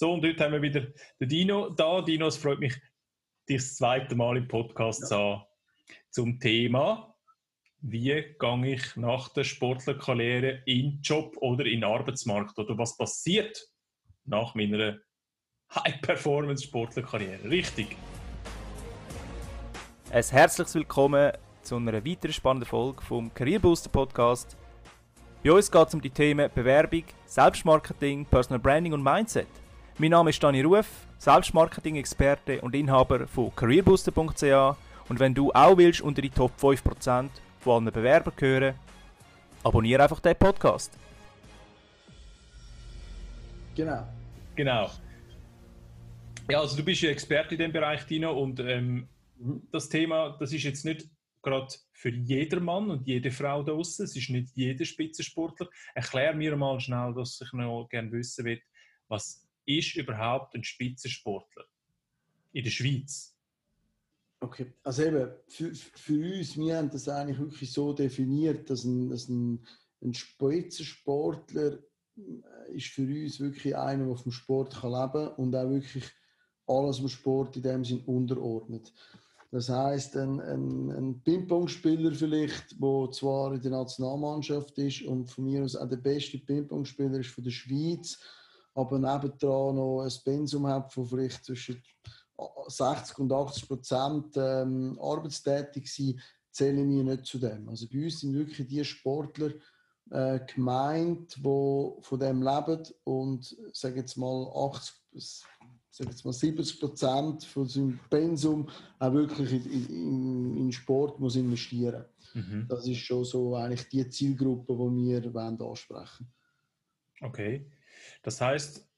So, und heute haben wir wieder den Dino da. Dino, es freut mich, dich das zweite Mal im Podcast ja. zu haben. Zum Thema, wie gehe ich nach der Sportlerkarriere in Job oder in den Arbeitsmarkt? Oder was passiert nach meiner High-Performance-Sportlerkarriere? Richtig. Ein herzliches Willkommen zu einer weiteren spannenden Folge vom Career Booster Podcast. Bei uns geht es um die Themen Bewerbung, Selbstmarketing, Personal Branding und Mindset. Mein Name ist Dani Ruf, Selbstmarketing-Experte und Inhaber von careerbooster.ch und wenn du auch willst unter die Top 5% von allen Bewerbern gehören, abonniere einfach den Podcast. Genau. Genau. Ja, also du bist ja Experte in dem Bereich, Dino, und ähm, mhm. das Thema, das ist jetzt nicht gerade für jedermann und jede Frau da draußen. Es ist nicht jeder Spitzensportler. Erklär mir mal schnell, was ich noch gerne wissen will, was ist überhaupt ein Spitzensportler in der Schweiz? Okay, also eben, für, für uns, wir haben das eigentlich wirklich so definiert, dass ein, dass ein, ein Spitzensportler äh, ist für uns wirklich einer, der vom Sport leben kann und auch wirklich alles dem Sport in dem Sinn unterordnet. Das heißt, ein, ein, ein Ping-Pong-Spieler vielleicht, der zwar in der Nationalmannschaft ist und von mir aus auch der beste Ping-Pong-Spieler ist von der Schweiz, aber nebendran noch ein Pensum hat von vielleicht zwischen 60 und 80 Prozent ähm, arbeitstätig sind, zählen wir nicht zu dem. Also bei uns sind wirklich die Sportler äh, gemeint, die von dem leben und sage jetzt mal 80 sage jetzt mal 70 Prozent von seinem Pensum auch wirklich in, in, in Sport muss investieren. Mhm. Das ist schon so eigentlich die Zielgruppe, die wir wollen ansprechen. Okay. Das heißt,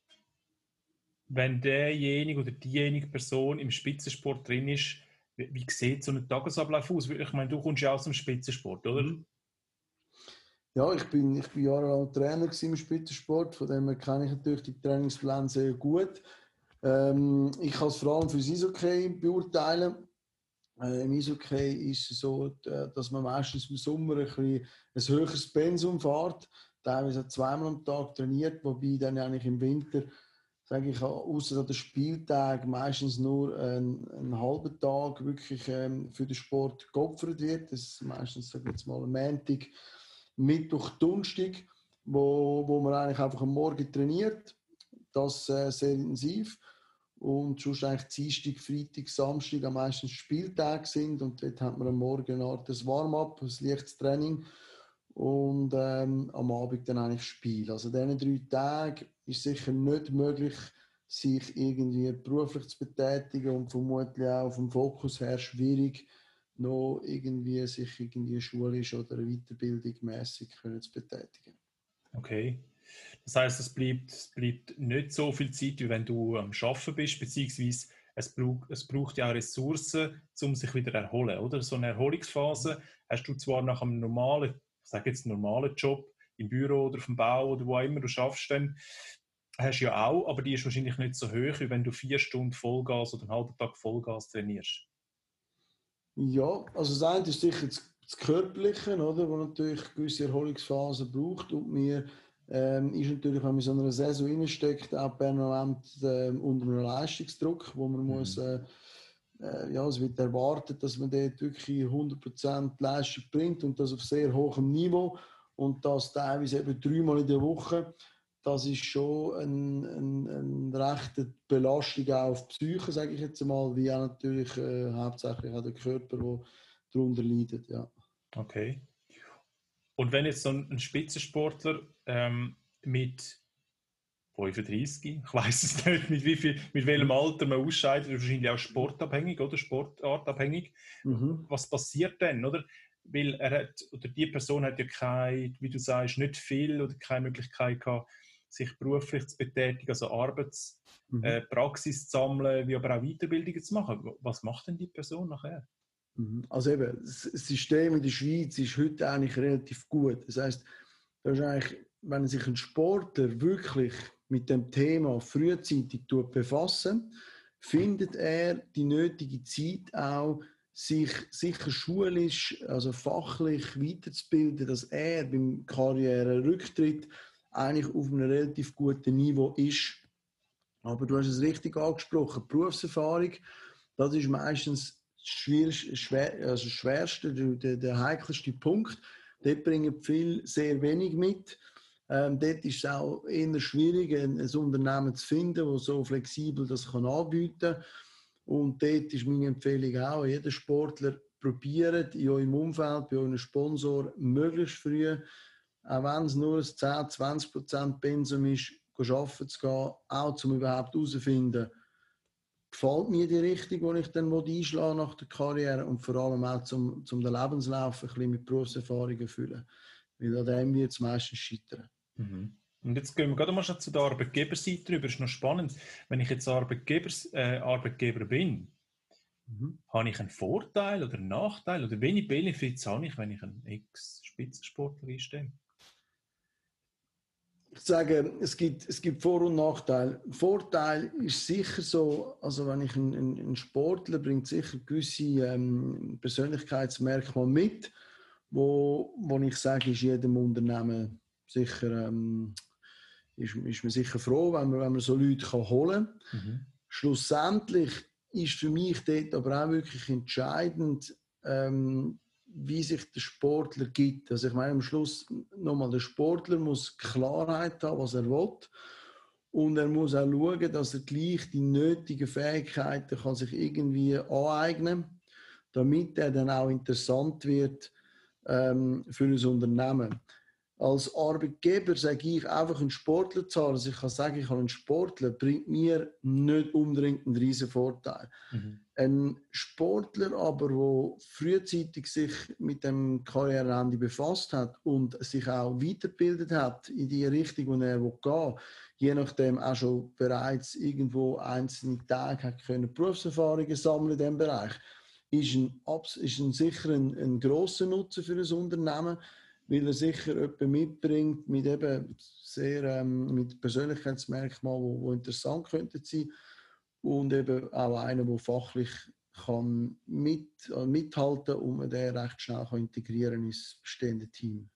wenn derjenige oder diejenige Person im Spitzensport drin ist, wie, sieht so ein Tagesablauf aus? Ich meine, du kommst ja aus dem Spitzensport, oder? Mhm. Ja, ich bin, ich bin jahrelang Trainer im Spitzensport, von dem kenne ich natürlich die Trainingspläne sehr gut. Ähm, ich kann es vor allem für das Eishockey beurteilen. Äh, Im Eishockey ist es so, dass man meistens im Sommer ein, ein höheres Pensum fährt teilweise zweimal am Tag trainiert, wobei dann eigentlich im Winter, sage ich, außer den Spieltag meistens nur einen, einen halben Tag wirklich ähm, für den Sport geopfert wird. Das ist meistens, sage ich jetzt mal, am Montag, Mittwoch, Donnerstag, wo, wo man eigentlich einfach am Morgen trainiert. Das äh, sehr intensiv. Und sonst eigentlich Dienstag, Freitag, Samstag am meisten Spieltag sind. Und dort hat man am Morgen eine Art Warm-up, ein leichtes Training und ähm, am Abend dann eigentlich Spiel. Also diesen drei Tagen ist sicher nicht möglich, sich irgendwie beruflich zu betätigen und vermutlich auch vom Fokus her schwierig, noch irgendwie sich irgendwie schulisch oder Weiterbildung mäßig zu betätigen. Okay. Das heißt, es bleibt, es bleibt nicht so viel Zeit, wie wenn du am Arbeiten bist, beziehungsweise es braucht, es braucht ja auch Ressourcen, um sich wieder zu erholen, oder? So eine Erholungsphase hast du zwar nach einem normalen sage jetzt, einen normalen Job im Büro oder auf dem Bau oder wo auch immer du schaffst, dann hast du ja auch, aber die ist wahrscheinlich nicht so hoch, wie wenn du vier Stunden Vollgas oder einen halben Tag Vollgas trainierst. Ja, also das eine ist sicher das, das Körperliche, oder, wo natürlich gewisse Erholungsphasen braucht und mir ähm, ist natürlich, wenn man in so einer Saison reinsteckt, auch permanent äh, unter einem Leistungsdruck, wo man mhm. muss äh, äh, ja, es wird erwartet, dass man dort wirklich 100% Leistung bringt und das auf sehr hohem Niveau und das teilweise eben dreimal in der Woche. Das ist schon eine ein, ein rechte Belastung auch auf die Psyche, sage ich jetzt mal, wie auch natürlich äh, hauptsächlich auch der Körper, der darunter leidet. Ja. Okay. Und wenn jetzt so ein Spitzensportler ähm, mit 35, ich weiß es nicht, mit, wie viel, mit welchem Alter man ausscheidet, wahrscheinlich auch sportabhängig oder sportartabhängig. Mhm. Was passiert denn, oder? Weil er hat, oder die Person hat ja keine, wie du sagst, nicht viel oder keine Möglichkeit gehabt, sich beruflich zu betätigen, also Arbeitspraxis mhm. äh, zu sammeln, wie aber auch Weiterbildungen zu machen. Was macht denn die Person nachher? Mhm. Also eben, das System in der Schweiz ist heute eigentlich relativ gut. Das heißt, da ist eigentlich, wenn sich ein Sportler wirklich mit dem Thema frühzeitig befassen, findet er die nötige Zeit auch, sich sicher schulisch, also fachlich weiterzubilden, dass er beim Karriererücktritt eigentlich auf einem relativ guten Niveau ist. Aber du hast es richtig angesprochen, Berufserfahrung, das ist meistens schwierigste, schwer, also schwerste, der, der heikelste Punkt. Dort bringen viele sehr wenig mit. Ähm, dort ist es auch eher schwierig, ein, ein Unternehmen zu finden, das so flexibel das kann anbieten kann. Und dort ist meine Empfehlung auch, jeder Sportler probiert in eurem Umfeld, bei eurem Sponsor, möglichst früh, auch wenn es nur ein 10, 20 Prozent Pensum ist, arbeiten zu gehen, auch um überhaupt herauszufinden, gefällt mir die Richtung, die ich dann einschlagen nach der Karriere und vor allem auch zum, zum den Lebenslauf ein bisschen mit Berufserfahrungen füllen. Weil an dem wird es meistens scheitern. Mhm. Und jetzt gehen wir gerade mal zu der Arbeitgeberseite rüber. Das ist noch spannend. Wenn ich jetzt Arbeitgeber, äh, Arbeitgeber bin, mhm. habe ich einen Vorteil oder einen Nachteil? Oder welche Benefits habe ich, wenn ich einen Ex-Spitzensportler einstelle? Ich sage, es gibt, es gibt Vor- und Nachteile. Vorteil ist sicher so, also wenn ich einen, einen Sportler bringt sicher gewisse ähm, Persönlichkeitsmerkmale mit, wo, wo ich sage, ist jedem Unternehmen sicher, ähm, ist, ist man sicher froh, wenn man, wenn man so Leute kann holen kann. Mhm. Schlussendlich ist für mich dort aber auch wirklich entscheidend, ähm, wie sich der Sportler gibt. Also ich meine, am Schluss nochmal, der Sportler muss Klarheit haben, was er will. Und er muss auch schauen, dass er gleich die nötigen Fähigkeiten kann sich irgendwie aneignen kann, damit er dann auch interessant wird ähm, für ein Unternehmen als Arbeitgeber sage ich einfach einen Sportler zu haben. Also ich kann sagen, ich habe einen Sportler, bringt mir nicht unbedingt einen riesen Vorteil. Mhm. Ein Sportler aber, der frühzeitig sich mit dem Karriereende befasst hat und sich auch weitergebildet hat in die Richtung, wo er gehen will, je nachdem auch schon bereits irgendwo einzelne Tage hat können Berufserfahrungen sammeln in diesem Bereich, ist ein, ist ein sicher ein, ein grosser Nutzen für ein Unternehmen weil er sicher jemanden mitbringt mit eben sehr ähm, mit Persönlichkeitsmerkmalen, wo interessant könnten sein und eben auch einer, der fachlich kann mit, äh, mithalten und man den recht schnell kann integrieren ins bestehende Team.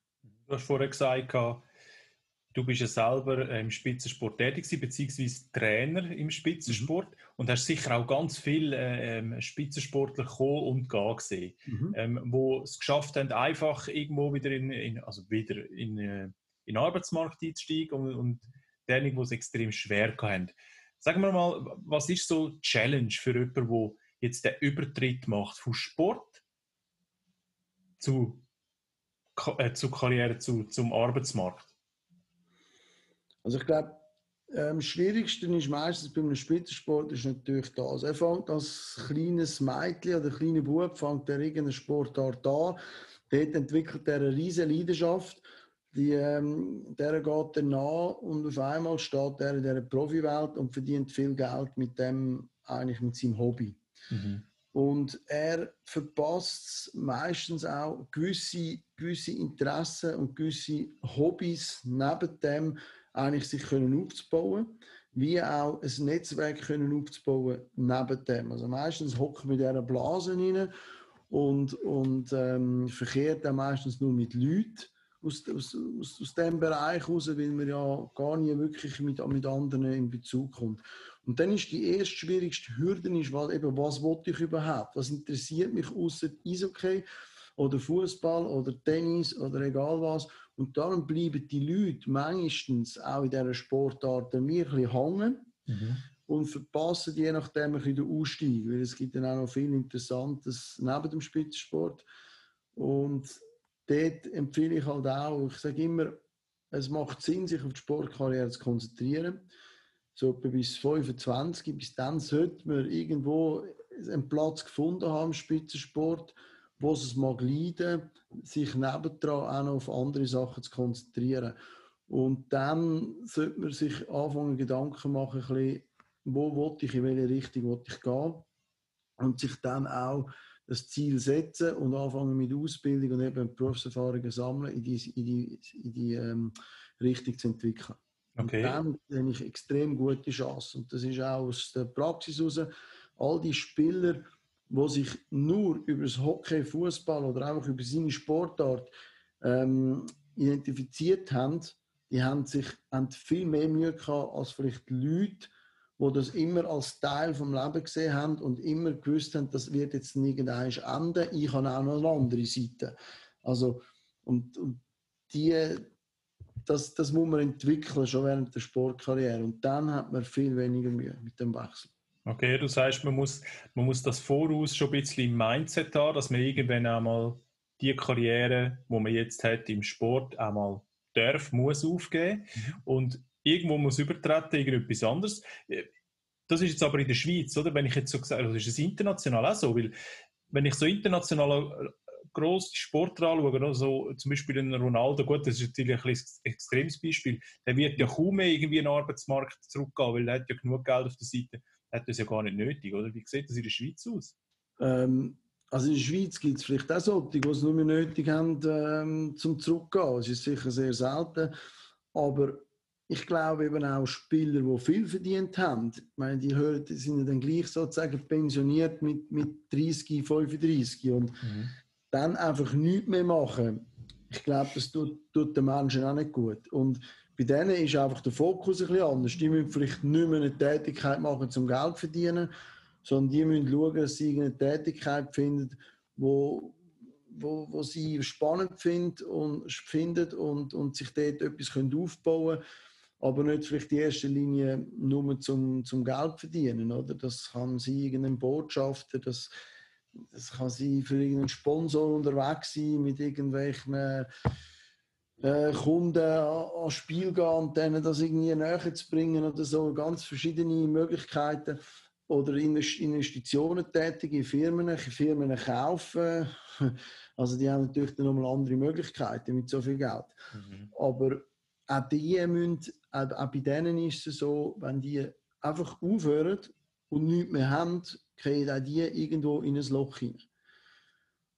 Du hast vorher gesagt, Du bist ja selber äh, im Spitzensport tätig beziehungsweise Trainer im Spitzensport mhm. und hast sicher auch ganz viele äh, ähm, Spitzensportler kommen und gehen gesehen, mhm. ähm, wo es geschafft haben, einfach irgendwo wieder in, in also wieder in, äh, in den Arbeitsmarkt einzusteigen und, und diejenigen, die es extrem schwer haben. Sagen wir mal, was ist so die Challenge für jemanden, der jetzt den Übertritt macht von Sport zu, äh, zu Karriere, zu, zum Arbeitsmarkt? Also ich glaube, am schwierigsten ist meistens bei einem Spitzensport ist natürlich das. Er fängt als kleines Mädchen oder kleiner Bub fängt er irgendeine Sportart an. Dort entwickelt er eine riesige Leidenschaft. Die, ähm, der geht dann nach und auf einmal steht er in dieser Profiwelt und verdient viel Geld mit dem, eigentlich mit seinem Hobby. Mhm. Und er verpasst meistens auch gewisse, gewisse Interessen und gewisse Hobbys neben dem, eigentlich sich können aufzubauen, wie auch ein Netzwerk können aufzubauen neben dem. Also meistens hocken wir in dieser Blase rein und, und ähm, verkehrt dann meistens nur mit Leuten aus, aus, aus, dem Bereich raus, weil man ja gar nie wirklich mit, mit anderen in Bezug kommt. Und dann ist die erste schwierigste Hürde, ist, weil eben, was wollte ich überhaupt? Was interessiert mich außer Eishockey oder Fußball oder Tennis oder egal was? Und darum bleiben die Leute meistens auch in dieser Sportart mir ein bisschen hängen mhm. und verpassen je nachdem ein bisschen den Ausstieg, weil es gibt dann auch noch viel Interessantes neben dem Spitzensport. Und dort empfehle ich halt auch, ich sage immer, es macht Sinn, sich auf die Sportkarriere zu konzentrieren. So etwa bis 25, bis dann sollte man irgendwo einen Platz gefunden haben im Spitzensport, wo es mag leiden, sich nebendran auch noch auf andere Sachen zu konzentrieren. Und dann sollte man sich anfangen, Gedanken machen, ein bisschen, wo wollte ich, in welche Richtung wollte ich gehen. Und sich dann auch das Ziel setzen und anfangen mit Ausbildung und eben Berufserfahrungen sammeln, in die, in die, in die ähm, Richtung zu entwickeln. Okay. Und dann habe ich extrem gute Chance. Und das ist auch aus der Praxis heraus. All die Spieler, die sich nur über das Hockey, Fußball oder einfach über seine Sportart ähm, identifiziert haben, die haben sich haben viel mehr Mühe gehabt als vielleicht Leute, die das immer als Teil vom Leben gesehen haben und immer gewusst haben, das wird jetzt irgendwann enden. Ich habe auch noch eine andere Seite. Also, und, und die, das, das muss man entwickeln, schon während der Sportkarriere. Und dann hat man viel weniger Mühe mit dem Wechsel. Okay, du sagst, man muss, man muss das voraus schon ein bisschen im Mindset haben, dass man irgendwann einmal die Karriere, die man jetzt hat im Sport, einmal darf, muss aufgeben mhm. und irgendwo muss übertreten, irgendetwas anderes. Das ist jetzt aber in der Schweiz, oder? Wenn ich jetzt so gesagt das ist es international auch so, weil wenn ich so international grosse Sportler anschaue, also zum Beispiel einen Ronaldo, gut, das ist natürlich ein, ein extremes Beispiel, der wird ja kaum mehr irgendwie in den Arbeitsmarkt zurückgehen, weil er hat ja genug Geld auf der Seite, hat das ja gar nicht nötig, oder? Wie sieht das in der Schweiz aus? Ähm, also in der Schweiz gibt es vielleicht auch solche, die es nur mehr nötig haben, ähm, zum Zurückgehen. Das ist sicher sehr selten. Aber ich glaube eben auch Spieler, die viel verdient haben, ich meine, die, hören, die sind ja dann gleich sozusagen pensioniert mit, mit 30, 35 und mhm. dann einfach nichts mehr machen. Ich glaube, das tut, tut den Menschen auch nicht gut. Und bei denen ist einfach der Fokus ein bisschen anders. Die müssen vielleicht nicht mehr eine Tätigkeit machen, zum Geld zu verdienen, sondern die müssen schauen, dass sie eine Tätigkeit finden, wo, wo, wo sie spannend finden und, findet und, und sich dort etwas können aufbauen können, aber nicht vielleicht in erster Linie nur zum, zum Geld verdienen. Oder? Das kann sein irgendein Botschafter, das, das kann sein für irgendeinen Sponsor unterwegs sein, mit irgendwelchen äh, Kunden an, Spiel gehen und denen das irgendwie näher zu bringen oder so. Ganz verschiedene Möglichkeiten oder Investitionen tätigen in Firmen, Firmen kaufen. Also die haben natürlich dann nochmal andere Möglichkeiten mit so viel Geld. Mhm. Aber auch die müssen, auch, bei denen ist es so, wenn die einfach aufhören und nichts mehr haben, kriegen auch die irgendwo in ein Loch hinein.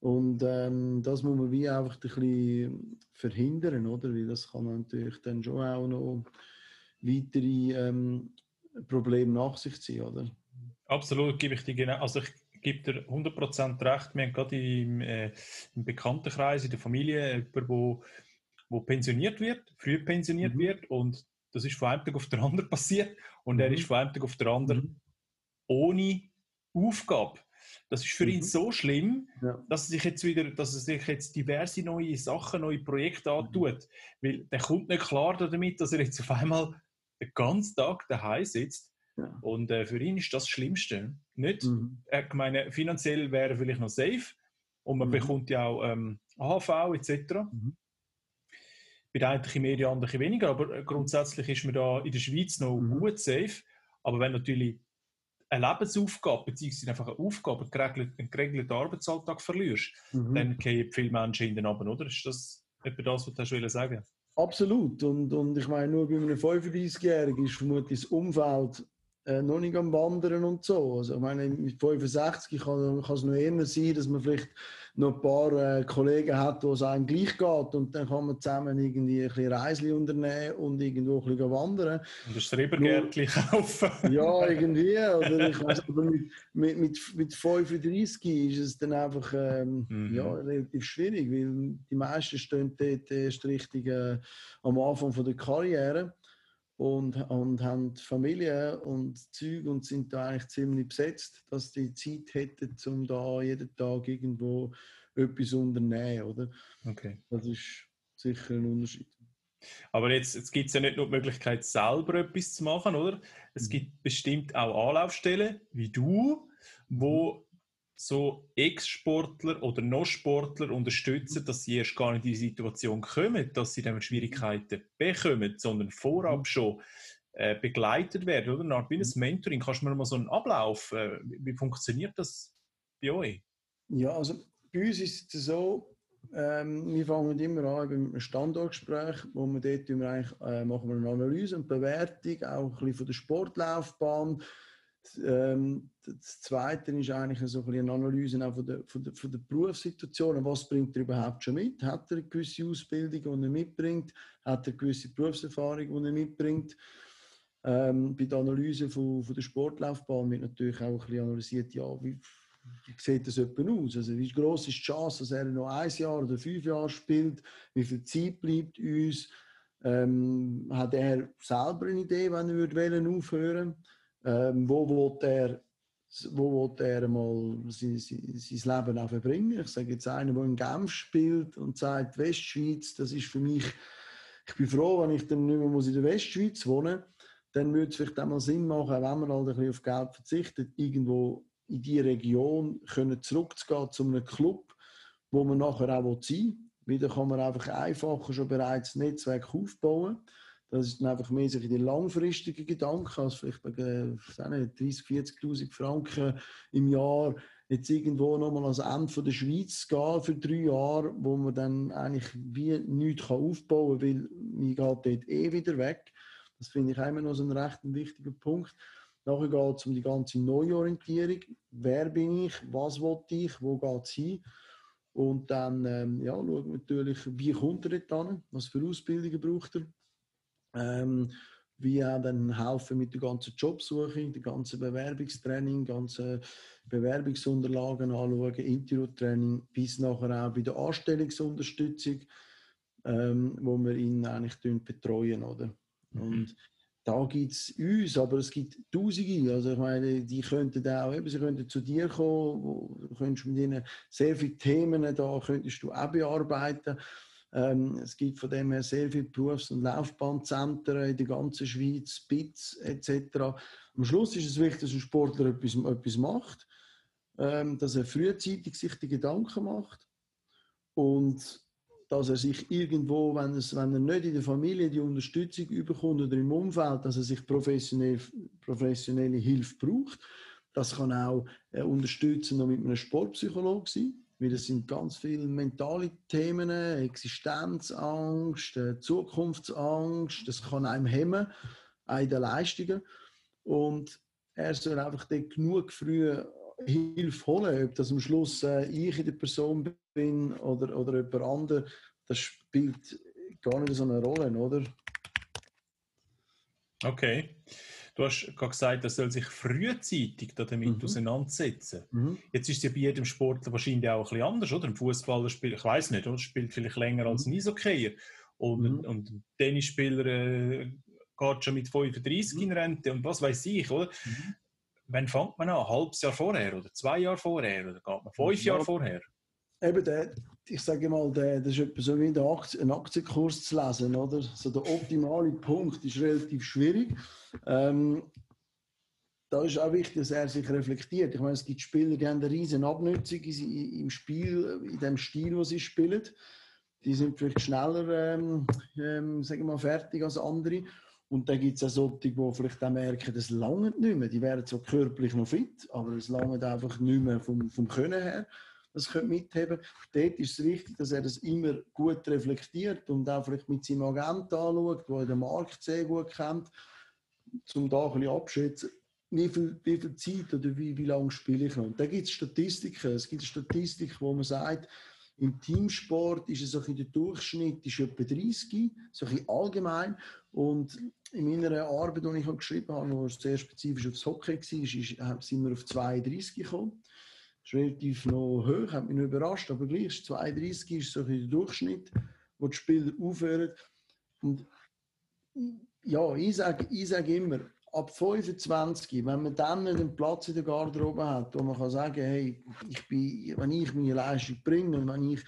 Und ähm, das muss man wie einfach ein bisschen verhindern, oder? Weil das kann natürlich dann schon auch noch weitere ähm, Probleme nach sich ziehen, oder? Absolut, gebe ich dir genau. Also ich gebe dir 100% recht. Wir haben gerade im, äh, im Bekanntenkreis, in der Familie, jemanden, wo, wo pensioniert wird, früh pensioniert mhm. wird und das ist von einem Tag auf den anderen passiert und mhm. er ist von einem Tag auf den anderen mhm. ohne Aufgabe. Das ist für ihn mhm. so schlimm, ja. dass er sich jetzt wieder, dass er sich jetzt diverse neue Sachen, neue Projekte mhm. antut. Weil der kommt nicht klar damit, dass er jetzt auf einmal den ganzen Tag daheim sitzt ja. Und äh, für ihn ist das, Schlimmste. Nicht, mhm. ich meine, finanziell wäre er vielleicht noch safe und man mhm. bekommt ja auch ähm, AHV etc. Mhm. Bei den einen mehr, die anderen weniger, aber äh, grundsätzlich ist man da in der Schweiz noch mhm. gut safe. Aber wenn natürlich eine Lebensaufgabe beziehungsweise einfach eine Aufgabe, einen geregelten, geregelten Arbeitsalltag verlierst, mhm. dann gehen viele Menschen hinten runter, oder? Ist das etwa das, was du sagen Absolut. Und, und ich meine, nur bei einem 35-Jährigen ist vermutlich das Umfeld äh, noch nicht am Wandern und so. Also, ich meine, mit 65 kann, kann es noch eher sein, dass man vielleicht noch ein paar äh, Kollegen hat, wo es einem gleich geht und dann kann man zusammen irgendwie ein bisschen Reisli unternehmen und irgendwo ein bisschen wandern. Und ein Schrebergärtchen kaufen. ja, irgendwie. Oder ich weiß, aber mit, mit, mit, mit 35 ist es dann einfach ähm, mhm. ja, relativ schwierig, weil die meisten stehen dort erst richtig äh, am Anfang von der Karriere und, und haben Familie und Zeug und sind da eigentlich ziemlich besetzt, dass die Zeit hätten, um da jeden Tag irgendwo etwas unternehmen, oder? Okay. Das ist sicher ein Unterschied. Aber jetzt, jetzt gibt es ja nicht nur die Möglichkeit, selber etwas zu machen, oder? Es mhm. gibt bestimmt auch Anlaufstellen, wie du, wo so Ex-Sportler oder No-Sportler unterstützen, dass sie erst gar nicht in die Situation kommen, dass sie dann Schwierigkeiten bekommen, sondern vorab mhm. schon äh, begleitet werden, oder? Nach wie ein mhm. Mentoring. Kannst du mir mal so einen Ablauf, äh, wie funktioniert das bei euch? Ja, also bei uns ist es so, ähm, wir fangen immer an mit einem Standortgespräch, wo wir dort wir äh, machen wir eine Analyse und Bewertung, auch ein bisschen von der Sportlaufbahn, ähm, das Zweite ist eigentlich so ein eine Analyse von der, von, der, von der Berufssituation. Was bringt er überhaupt schon mit? Hat er eine gewisse Ausbildung, die er mitbringt? Hat er eine gewisse Berufserfahrung, die er mitbringt? Ähm, bei der Analyse von, von der Sportlaufbahn wird natürlich auch ein bisschen analysiert, ja, wie, wie sieht das etwa aus? Also wie groß ist die Chance, dass er noch ein Jahr oder fünf Jahre spielt? Wie viel Zeit bleibt uns? Ähm, hat er selber eine Idee, wenn er aufhören würde? Ähm, wo will er wo will er mal sein, sein, Leben auch verbringen? Ich sage jetzt einer, der in Genf spielt und sagt, Westschweiz, das ist für mich, ich bin froh, wenn ich dann nicht mehr in der Westschweiz wohnen dann würde es vielleicht auch mal Sinn machen, wenn man halt ein bisschen auf Geld verzichtet, irgendwo in die Region können zurückzugehen zu einem Club, wo man nachher auch sein will. Wieder kann man einfach einfacher schon bereits ein Netzwerk aufbauen. Das ist dann einfach mehr die langfristigen Gedanken, als vielleicht bei 30, 40.000 Franken im Jahr jetzt irgendwo nochmal ans Ende der Schweiz gehen für drei Jahre, wo man dann eigentlich wie nichts aufbauen kann, weil man geht dort eh wieder weg. Das finde ich immer noch so ein recht wichtiger Punkt. Nachher geht es um die ganze Neuorientierung. Wer bin ich? Was will ich? Wo geht es hin? Und dann ähm, ja, schauen wir natürlich, wie kommt er dort hin? Was für Ausbildungen braucht er? Ähm, wie auch dann helfen mit der ganzen Jobsuche, der ganzen Bewerbungstraining, ganzen Bewerbungsunterlagen anschauen, Interviewtraining, bis nachher auch bei der Anstellungsunterstützung, ähm, wo wir ihn eigentlich betreuen, oder? Mhm. Und da gibt es uns, aber es gibt Tausende. Also ich meine, die könnten auch, eben, sie könnten zu dir kommen, wo, du könntest mit ihnen sehr viele Themen da könntest du auch bearbeiten. Ähm, es gibt von dem her sehr viele Berufs- und Laufbahnzentren in der ganzen Schweiz, BITS etc. Am Schluss ist es wichtig, dass ein Sportler etwas, etwas macht, ähm, dass er frühzeitig sich die Gedanken macht und dass er sich irgendwo, wenn, es, wenn er nicht in der Familie die Unterstützung überkommt oder im Umfeld, dass er sich professionell, professionelle Hilfe braucht. Das kann auch äh, unterstützen mit einem Sportpsychologen sein, weil das sind ganz viele mentale Themen, Existenzangst, äh, Zukunftsangst, das kann einem hemmen, auch in den Leistungen. Und er soll einfach dort genug früh Hilfe holen, ob das am Schluss äh, ich in der Person bin oder, oder jemand anderes, das spielt gar nicht so eine Rolle, oder? Okay. Du hast gerade gesagt, er soll sich frühzeitig damit mhm. auseinandersetzen. Mhm. Jetzt ist es ja bei jedem Sportler wahrscheinlich auch ein bisschen anders, oder? Ein Fußballer spielt, ich weiß nicht, oder? spielt vielleicht länger mhm. als ein Eishockey. Und, mhm. und ein Tennisspieler äh, geht schon mit 35 mhm. in Rente und was weiß ich, oder? Mhm wann fängt man an? Ein halbes Jahr vorher oder zwei Jahre vorher oder geht man fünf ja, Jahre vorher? Eben, der, ich sage mal, der, das ist etwa so wie einen Aktienkurs zu lesen. Oder? So der optimale Punkt ist relativ schwierig. Ähm, da ist auch wichtig, dass er sich reflektiert. Ich meine, es gibt Spieler, die haben eine riesen Abnutzung im Spiel, in dem Stil, wo sie spielen. Die sind vielleicht schneller ähm, ähm, sagen wir mal, fertig als andere. Und dann gibt es auch solche, die vielleicht auch merken, das lange nicht mehr. Die wären zwar körperlich noch fit, aber es lange einfach nicht mehr vom, vom Können her. Das könnte mitheben. Dort ist es wichtig, dass er das immer gut reflektiert und auch vielleicht mit seinem Agent anschaut, der den Markt sehr gut kennt, um da ein bisschen abschätzen, wie viel, wie viel Zeit oder wie, wie lange spiele ich noch. Und da gibt es Statistiken. Es gibt Statistiken, wo man sagt, im Teamsport ist es so der Durchschnitt ist etwa 30, so ein allgemein. Und in meiner Arbeit, die ich geschrieben habe, die sehr spezifisch aufs Hockey war, sind wir auf 32 gekommen. Ist relativ noch hoch, hat mich noch überrascht, aber gleich 32 ist so der Durchschnitt, wo die Spieler aufhören. Und ja, ich sage, ich sage immer, ab 25, wenn man dann einen Platz in der Garderobe hat, wo man kann sagen, hey, ich bin, wenn ich meine Leistung bringe und wenn ich,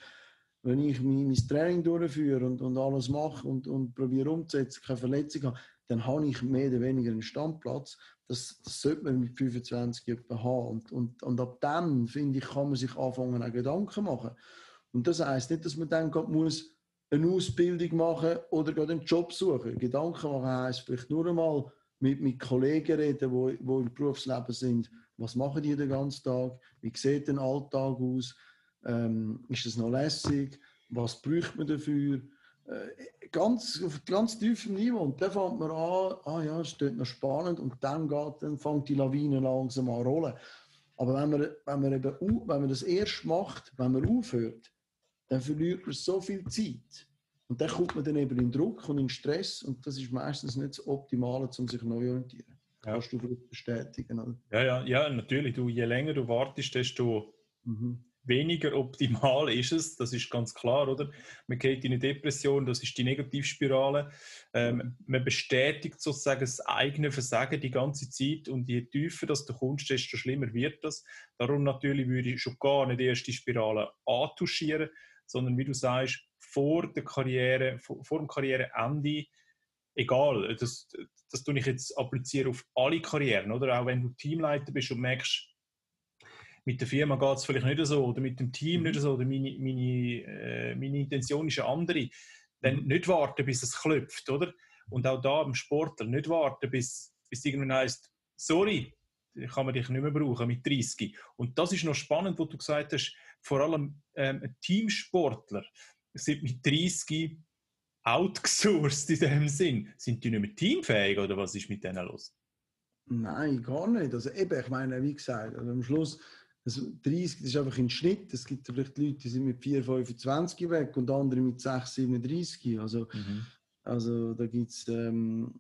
wenn ich mein, mein Training durchführe und, und alles mache und, und probiere umzusetzen, keine Verletzung habe, dann habe ich mehr oder weniger einen Standplatz. Das, das sollte man mit 25 etwa haben. Und, und, und ab dann, finde ich, kann man sich anfangen, auch Gedanken machen. Und das heisst nicht, dass man dann muss eine Ausbildung machen oder einen Job suchen. Gedanken machen heisst vielleicht nur einmal, mit, mit Kollegen reden, die, die im Berufsleben sind. Was machen die den ganzen Tag? Wie sieht der Alltag aus? Ähm, ist das noch lässig? Was braucht man dafür? Äh, ganz, auf ganz tiefem Niveau. Und dann fängt man an, ah ja, es ist noch spannend und dann, geht, dann fängt die Lawine langsam an rollen. Aber wenn man, wenn, man eben, wenn man das erst macht, wenn man aufhört, dann verliert man so viel Zeit. Und dann kommt man dann eben in Druck und in Stress und das ist meistens nicht das Optimale, um sich neu orientieren. Ja. Kannst du bestätigen? Oder? Ja, ja, ja, natürlich. Du, je länger du wartest, desto, mhm. Weniger optimal ist es, das ist ganz klar, oder? Man geht in eine Depression, das ist die Negativspirale. Ähm, man bestätigt sozusagen das eigene Versagen die ganze Zeit und je tiefer das du kommst, desto schlimmer wird das. Darum natürlich würde ich schon gar nicht erst die Spirale antuschieren, sondern wie du sagst, vor der Karriere, vor, vor dem Karriereende, egal, das, das tue ich jetzt applizieren auf alle Karrieren, oder? Auch wenn du Teamleiter bist und merkst, mit der Firma geht es vielleicht nicht so oder mit dem Team nicht mhm. so oder meine, meine, äh, meine Intention ist eine andere, dann mhm. nicht warten, bis es klopft, oder? Und auch da beim Sportler nicht warten, bis, bis irgendwann heißt, sorry, kann man dich nicht mehr brauchen mit 30. Und das ist noch spannend, wo du gesagt hast, vor allem ähm, Teamsportler sind mit 30 outgesourced in dem Sinn. Sind die nicht mehr teamfähig oder was ist mit denen los? Nein, gar nicht. Also eben, ich meine, wie gesagt, also am Schluss also 30 das ist einfach ein Schnitt. Es gibt vielleicht Leute, die sind mit 4, 25 weg und andere mit 6, 37. Also, mhm. also da gibt es. Ähm,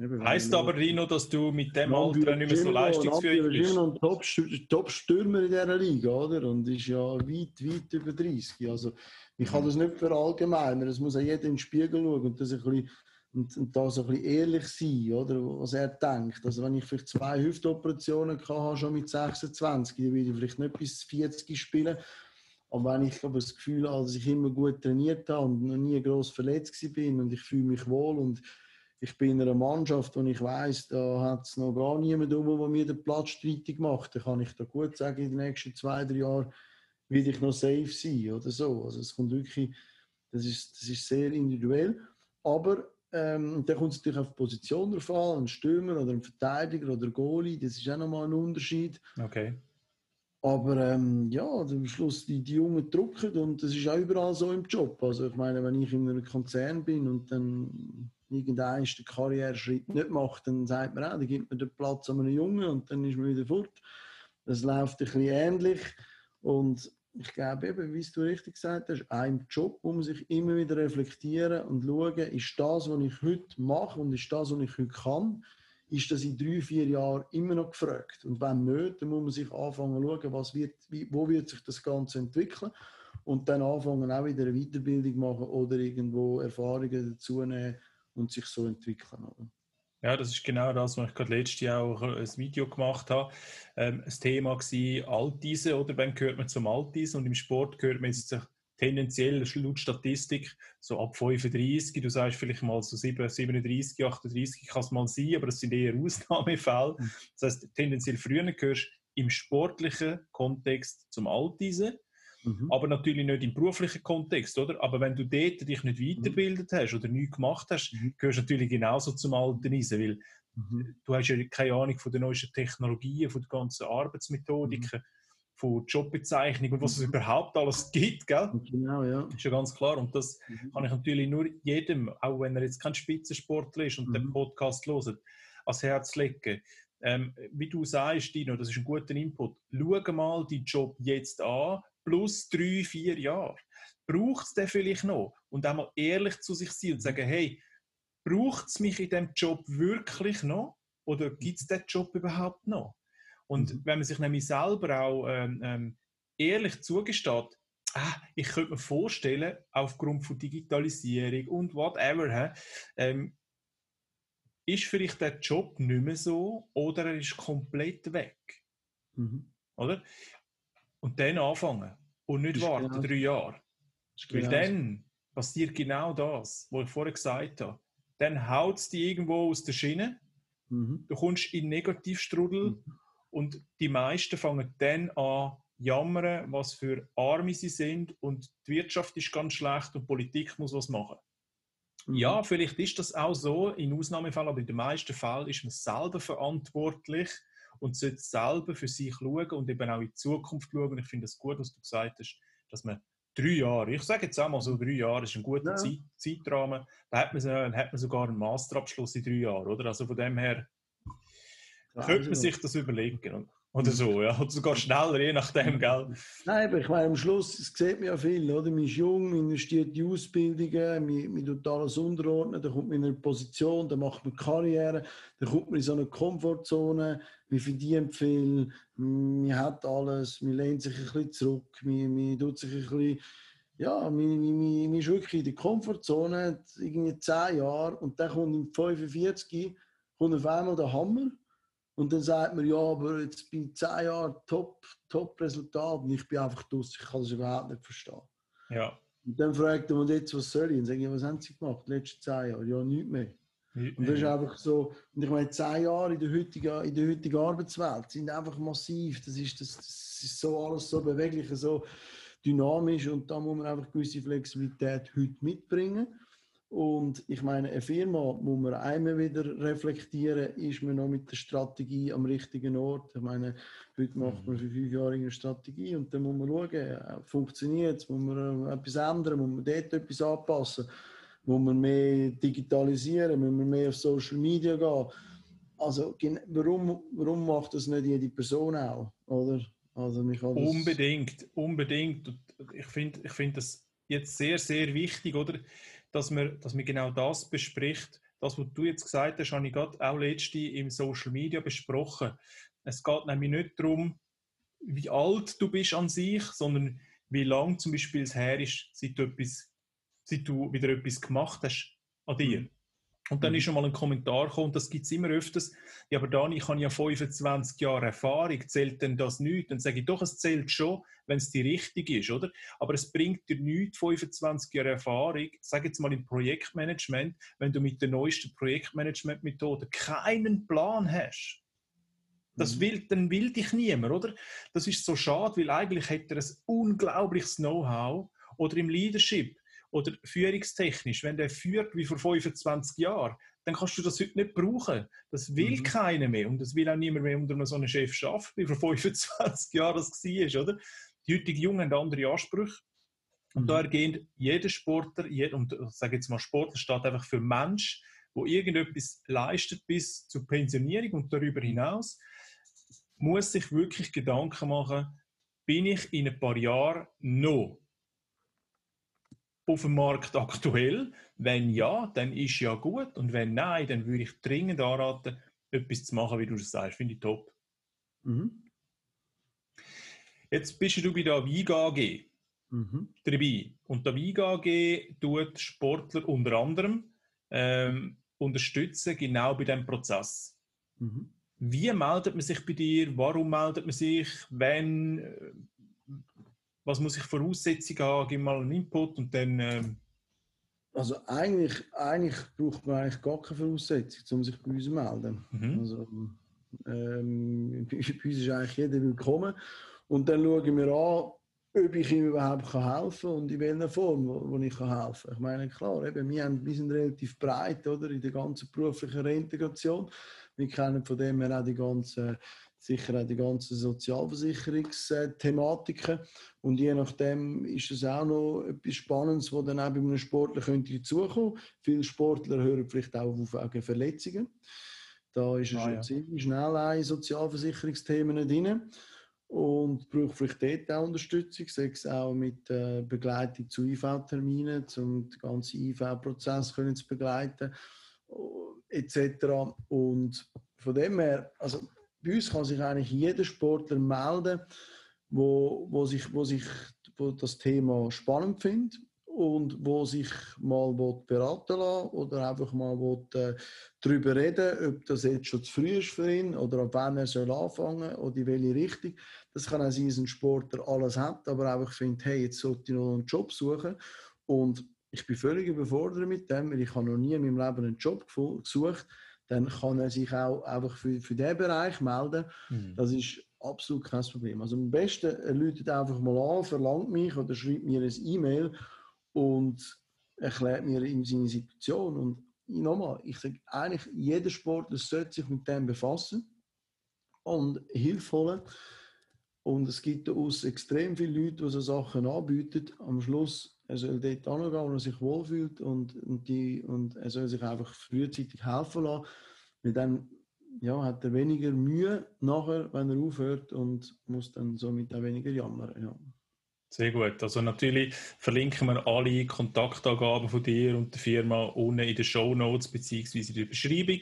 Heißt aber, Rino, dass du mit dem Alter nicht mehr so leistungsfähig bist? Ich bin ein Top-Stürmer in dieser Liga, oder? Und ist ja weit, weit über 30. Also, ich kann mhm. das nicht verallgemeinern. Es muss auch jeder in den Spiegel schauen und das ein bisschen und, und da so ein bisschen ehrlich sein, oder, was er denkt. Also wenn ich vielleicht zwei Hüftoperationen hatte, schon mit 26, dann würde ich vielleicht nicht bis 40 spielen. Aber wenn ich aber das Gefühl habe, dass ich immer gut trainiert habe und noch nie groß verletzt bin und ich fühle mich wohl und ich bin in einer Mannschaft, wo ich weiß, da hat es noch gar niemand um, der mir den Platz streitig macht, dann kann ich da gut sagen, in den nächsten zwei, drei Jahren werde ich noch safe sein oder so. Also es kommt wirklich, das ist, das ist sehr individuell. Aber ähm, dann kommt es natürlich auf die Position drauf an, ein Stürmer oder ein Verteidiger oder ein Goalie, das ist auch nochmal ein Unterschied. Okay. Aber ähm, ja, am Schluss die, die Jungen drucken und das ist auch überall so im Job. Also ich meine, wenn ich in einem Konzern bin und dann irgendein den Karriereschritt nicht macht, dann sagt man auch, dann gibt man den Platz an einem Jungen und dann ist man wieder fort. Das läuft ein bisschen ähnlich und ich glaube eben, wie du richtig gesagt hast, ein Job, um sich immer wieder reflektieren und schauen, ist das, was ich heute mache und ist das, was ich heute kann, ist das in drei, vier Jahren immer noch gefragt. Und wenn nicht, dann muss man sich anfangen zu schauen, was wird, wo wird sich das Ganze entwickeln und dann anfangen auch wieder eine Weiterbildung machen oder irgendwo Erfahrungen dazu nehmen und sich so entwickeln. Ja, das ist genau das, was ich gerade letztes Jahr auch ein Video gemacht habe. Ähm, das Thema war Altise, oder? Wann gehört man zum Altise? Und im Sport gehört man jetzt tendenziell laut Statistik so ab 35, du sagst vielleicht mal so 37, 38 kann es mal sein, aber das sind eher Ausnahmefälle. Mhm. Das heißt, tendenziell früher gehörst du im sportlichen Kontext zum Altise Mhm. Aber natürlich nicht im beruflichen Kontext, oder? Aber wenn du dort dich nicht mhm. weitergebildet hast oder nichts gemacht hast, mhm. gehörst du natürlich genauso zum Alten rein, weil mhm. du hast ja keine Ahnung von den neuesten Technologien, von den ganzen Arbeitsmethodiken, mhm. von Jobbezeichnungen und was es überhaupt alles gibt, gell? Genau, ja. Ist ja ganz klar. Und das kann ich natürlich nur jedem, auch wenn er jetzt kein Spitzensportler ist und den Podcast hört, ans Herz legen. Ähm, wie du sagst, Dino, das ist ein guter Input. Schau mal deinen Job jetzt an, plus drei, vier Jahre. Braucht es den vielleicht noch? Und auch mal ehrlich zu sich sein und sagen, hey, braucht es mich in diesem Job wirklich noch? Oder gibt es diesen Job überhaupt noch? Und mhm. wenn man sich nämlich selber auch ähm, ähm, ehrlich zugesteht, ah, ich könnte mir vorstellen, aufgrund von Digitalisierung und whatever, ähm, ist vielleicht der Job nicht mehr so oder er ist komplett weg. Mhm. Oder? Und dann anfangen. Und nicht warten, genau. drei Jahre. Weil genau. dann passiert genau das, was ich vorher gesagt habe. Dann haut es dich irgendwo aus der Schiene. Mhm. Du kommst in Negativstrudel mhm. und die meisten fangen dann an jammern, was für Arme sie sind und die Wirtschaft ist ganz schlecht und Politik muss was machen. Mhm. Ja, vielleicht ist das auch so in Ausnahmefällen, aber in den meisten Fällen ist man selber verantwortlich und sollte selber für sich schauen und eben auch in die Zukunft schauen. Ich finde es gut, was du gesagt hast, dass man drei Jahre, ich sage jetzt einmal so drei Jahre, ist ein guter ja. Zeit, Zeitrahmen. Da hat man, dann hat man sogar einen Masterabschluss in drei Jahren, oder? Also von dem her könnte man sich das überlegen. Oder so, ja. Oder sogar schneller, je nachdem, gell? Nein, aber ich meine, am Schluss, das sieht man ja viel, oder? Man ist jung, man investiert in Ausbildungen, man, man tut alles unterordnen, dann kommt man in eine Position, dann macht man Karriere, dann kommt man in so eine Komfortzone, man verdient viel, man hat alles, man lehnt sich ein bisschen zurück, man, man tut sich ein bisschen, ja, man, ist wirklich in der Komfortzone, irgendwie 10 Jahre, und dann kommt im 45 kommt auf einmal der Hammer und dann sagt man, ja, aber jetzt bin ich zehn Jahre top, top Resultat und ich bin einfach draus, ich kann das überhaupt nicht verstehen. Ja. Und dann fragt man jetzt, was soll ich? Und sage ich, was haben Sie gemacht, die letzten zehn Jahre? Ja, nichts mehr. Und das ist einfach so, und ich meine, zehn Jahre in der heutigen, in der heutigen Arbeitswelt sind einfach massiv. Das ist, das, das ist so alles so beweglich, so dynamisch und da muss man einfach gewisse Flexibilität heute mitbringen. Und ich meine, eine Firma muss man einmal wieder reflektieren, ist man noch mit der Strategie am richtigen Ort. Ich meine, heute macht man für fünf Jahre eine Strategie und dann muss man schauen, funktioniert es, muss man etwas ändern, muss man dort etwas anpassen, muss man mehr digitalisieren, muss man mehr auf Social Media gehen. Also warum, warum macht das nicht jede Person auch? Oder? Also das unbedingt, unbedingt. Ich finde ich find das jetzt sehr, sehr wichtig, oder? Dass man, dass man genau das bespricht. Das, was du jetzt gesagt hast, habe ich gerade auch letzte im Social Media besprochen. Es geht nämlich nicht darum, wie alt du bist an sich, sondern wie lang zum Beispiel es her ist, seit du, etwas, seit du wieder etwas gemacht hast an dir. Mhm. Und dann mhm. ist schon mal ein Kommentar gekommen, das gibt es immer öfters. Ja, aber Dani, ich habe ja 25 Jahre Erfahrung, zählt denn das nicht? Dann sage ich doch, es zählt schon, wenn es die richtige ist, oder? Aber es bringt dir nichts, 25 Jahre Erfahrung, sage jetzt mal im Projektmanagement, wenn du mit der neuesten Projektmanagement-Methode keinen Plan hast. Das mhm. will, dann will dich niemand, oder? Das ist so schade, weil eigentlich hätte er ein unglaubliches Know-how oder im Leadership oder führungstechnisch, wenn der führt wie vor 25 Jahren, dann kannst du das heute nicht brauchen. Das will mhm. keiner mehr und das will auch niemand mehr unter so einem Chef arbeiten, wie vor 25 Jahren das war, oder? Die heutigen Jungen haben andere Ansprüche. Und mhm. da ergehen jeder Sportler, jeder, und ich sage jetzt mal Sportler, steht einfach für Mensch, wo irgendetwas leistet bis zur Pensionierung und darüber hinaus, muss sich wirklich Gedanken machen, bin ich in ein paar Jahren noch auf dem Markt aktuell? Wenn ja, dann ist ja gut. Und wenn nein, dann würde ich dringend anraten, etwas zu machen, wie du das sagst. Finde ich top. Mhm. Jetzt bist du bei der WIG AG mhm. dabei. Und der WIG AG tut Sportler unter anderem ähm, unterstützen, genau bei diesem Prozess. Mhm. Wie meldet man sich bei dir? Warum meldet man sich? Wenn? Was muss ich Voraussetzungen haben? Gib mal einen Input und dann. Ähm also eigentlich, eigentlich braucht man eigentlich gar keine Voraussetzung, um sich bei uns zu melden. Mhm. Also, ähm, bei uns ist eigentlich jeder willkommen. Und dann schauen wir an, ob ich ihm überhaupt helfen kann und in welcher Form wo, wo ich helfen kann. Ich meine, klar, eben, wir, haben, wir sind relativ breit oder, in der ganzen beruflichen Reintegration. Wir kennen von dem her auch die ganzen sicher auch die ganzen Sozialversicherungsthematiken. Und je nachdem ist es auch noch etwas Spannendes, was dann auch bei einem Sportler könnte dazukommen. Viele Sportler hören vielleicht auch auf wegen Verletzungen. Da ist ah, ja. ziemlich schnell ein Sozialversicherungsthemen drin und braucht vielleicht dort auch Unterstützung, sei es auch mit äh, Begleitung zu IV-Terminen, um den ganzen IV-Prozess zu begleiten etc. Und von dem her, also bei uns kann sich eigentlich jeder Sportler melden, wo, wo, sich, wo sich wo das Thema spannend findet und wo sich mal beraten lassen oder einfach mal will, äh, darüber reden, ob das jetzt schon zu früh ist für ihn oder ab wann er soll anfangen oder in welche Richtung. Das kann auch sein, dass ein Sportler alles hat, aber einfach findet, hey, jetzt sollte ich noch einen Job suchen und ich bin völlig überfordert mit dem, weil ich habe noch nie in meinem Leben einen Job gesucht dann kann er sich auch einfach für, für diesen Bereich melden. Mhm. Das ist absolut kein Problem. Also am besten, er läutet einfach mal an, verlangt mich oder schreibt mir ein E-Mail und erklärt mir ihm seine Situation. Und nochmal, ich sage eigentlich, jeder Sportler sollte sich mit dem befassen und Hilfe holen. Und es gibt aus extrem viele Leute, die so Sachen anbieten. Am Schluss er soll dort hingehen, wo er sich wohlfühlt und, und, die, und er soll sich einfach frühzeitig helfen lassen. Weil dann ja, hat er weniger Mühe nachher, wenn er aufhört und muss dann somit auch weniger jammern. Ja. Sehr gut. Also natürlich verlinken wir alle Kontaktangaben von dir und der Firma unten in den Show Notes bzw. in der Beschreibung.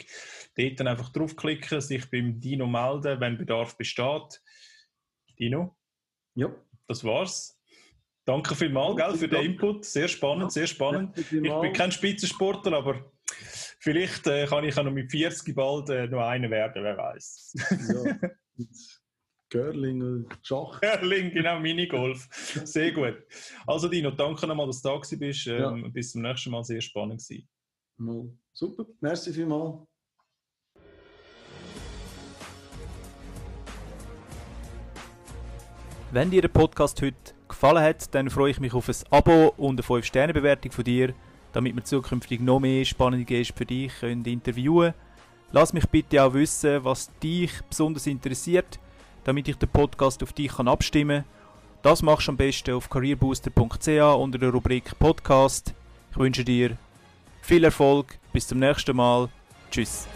Dort dann einfach draufklicken, sich beim Dino melden, wenn Bedarf besteht. Dino? Ja. Das war's. Danke vielmals gell, für den Input. Sehr spannend, sehr spannend. Ich bin kein Spitzensportler, aber vielleicht äh, kann ich auch noch mit 40 bald äh, noch einer werden, wer weiß. Ja. Curling und Schach. Curling, genau, Minigolf. Sehr gut. Also Dino, danke nochmal, dass du da bist. Ähm, ja. Bis zum nächsten Mal, sehr spannend gewesen. Mal. Super, merci vielmals. Wenn dir der Podcast heute gefallen hat, dann freue ich mich auf ein Abo und eine 5-Sterne-Bewertung von dir, damit wir zukünftig noch mehr spannende Gäste für dich können interviewen können. Lass mich bitte auch wissen, was dich besonders interessiert damit ich den Podcast auf dich kann abstimmen kann. Das machst du am besten auf careerbooster.ch unter der Rubrik Podcast. Ich wünsche dir viel Erfolg, bis zum nächsten Mal. Tschüss.